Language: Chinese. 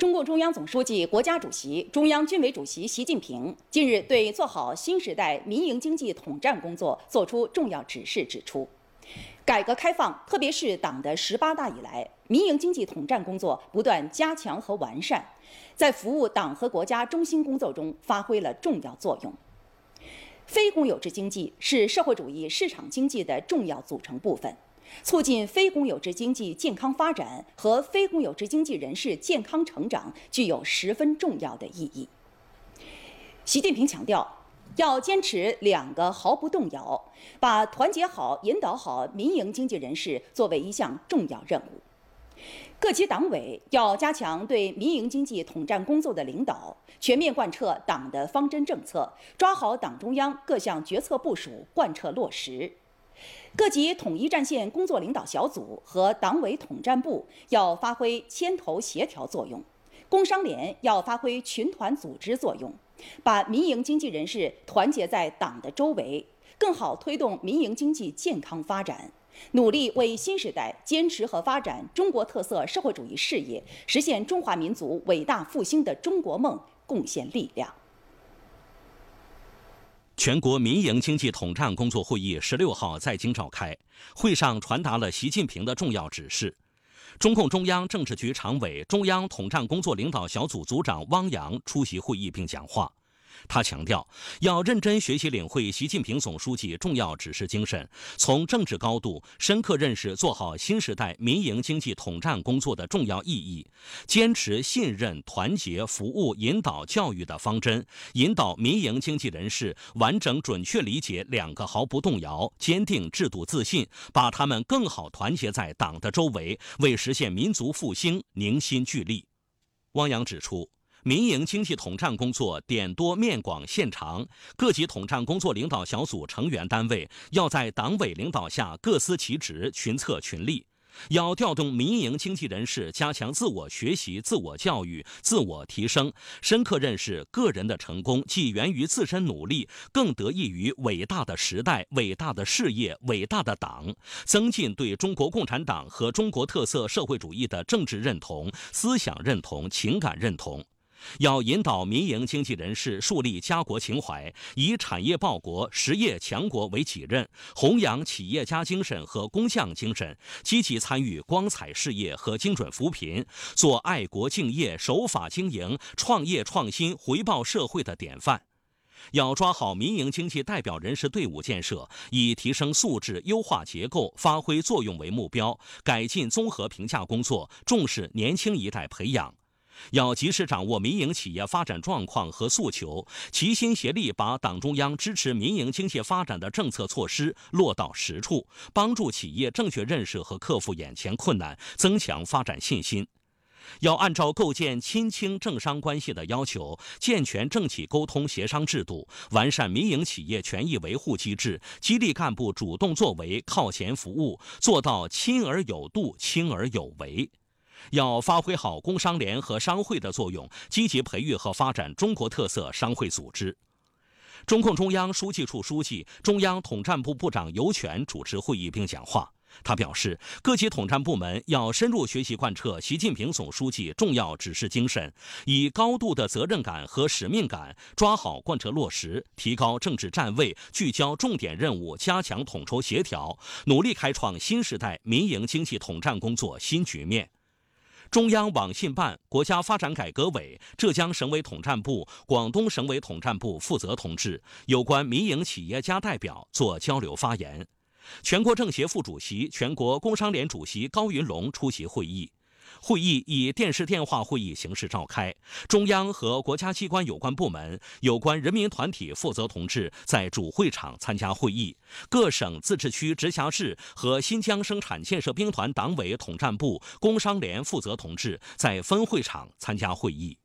中共中央总书记、国家主席、中央军委主席习近平近日对做好新时代民营经济统战工作作出重要指示，指出，改革开放，特别是党的十八大以来，民营经济统战工作不断加强和完善，在服务党和国家中心工作中发挥了重要作用。非公有制经济是社会主义市场经济的重要组成部分。促进非公有制经济健康发展和非公有制经济人士健康成长具有十分重要的意义。习近平强调，要坚持两个毫不动摇，把团结好、引导好民营经济人士作为一项重要任务。各级党委要加强对民营经济统战工作的领导，全面贯彻党的方针政策，抓好党中央各项决策部署，贯彻落实。各级统一战线工作领导小组和党委统战部要发挥牵头协调作用，工商联要发挥群团组织作用，把民营经济人士团结在党的周围，更好推动民营经济健康发展，努力为新时代坚持和发展中国特色社会主义事业、实现中华民族伟大复兴的中国梦贡献力量。全国民营经济统战工作会议十六号在京召开，会上传达了习近平的重要指示。中共中央政治局常委、中央统战工作领导小组组长汪洋出席会议并讲话。他强调，要认真学习领会习近平总书记重要指示精神，从政治高度深刻认识做好新时代民营经济统战工作的重要意义，坚持信任、团结、服务、引导、教育的方针，引导民营经济人士完整准确理解“两个毫不动摇”，坚定制度自信，把他们更好团结在党的周围，为实现民族复兴凝心聚力。汪洋指出。民营经济统战工作点多面广线长，各级统战工作领导小组成员单位要在党委领导下各司其职、群策群力。要调动民营经济人士加强自我学习、自我教育、自我提升，深刻认识个人的成功既源于自身努力，更得益于伟大的时代、伟大的事业、伟大的党，增进对中国共产党和中国特色社会主义的政治认同、思想认同、情感认同。要引导民营经济人士树立家国情怀，以产业报国、实业强国为己任，弘扬企业家精神和工匠精神，积极参与光彩事业和精准扶贫，做爱国敬业、守法经营、创业创新、回报社会的典范。要抓好民营经济代表人士队伍建设，以提升素质、优化结构、发挥作用为目标，改进综合评价工作，重视年轻一代培养。要及时掌握民营企业发展状况和诉求，齐心协力把党中央支持民营经济发展的政策措施落到实处，帮助企业正确认识和克服眼前困难，增强发展信心。要按照构建亲清政商关系的要求，健全政企沟通协商制度，完善民营企业权益维护机制，激励干部主动作为、靠前服务，做到亲而有度、亲而有为。要发挥好工商联和商会的作用，积极培育和发展中国特色商会组织。中共中央书记处书记、中央统战部部长尤权主持会议并讲话。他表示，各级统战部门要深入学习贯彻习近平总书记重要指示精神，以高度的责任感和使命感抓好贯彻落实，提高政治站位，聚焦重点任务，加强统筹协调，努力开创新时代民营经济统战工作新局面。中央网信办、国家发展改革委、浙江省委统战部、广东省委统战部负责同志、有关民营企业家代表做交流发言。全国政协副主席、全国工商联主席高云龙出席会议。会议以电视电话会议形式召开，中央和国家机关有关部门、有关人民团体负责同志在主会场参加会议，各省、自治区、直辖市和新疆生产建设兵团党委统战部、工商联负责同志在分会场参加会议。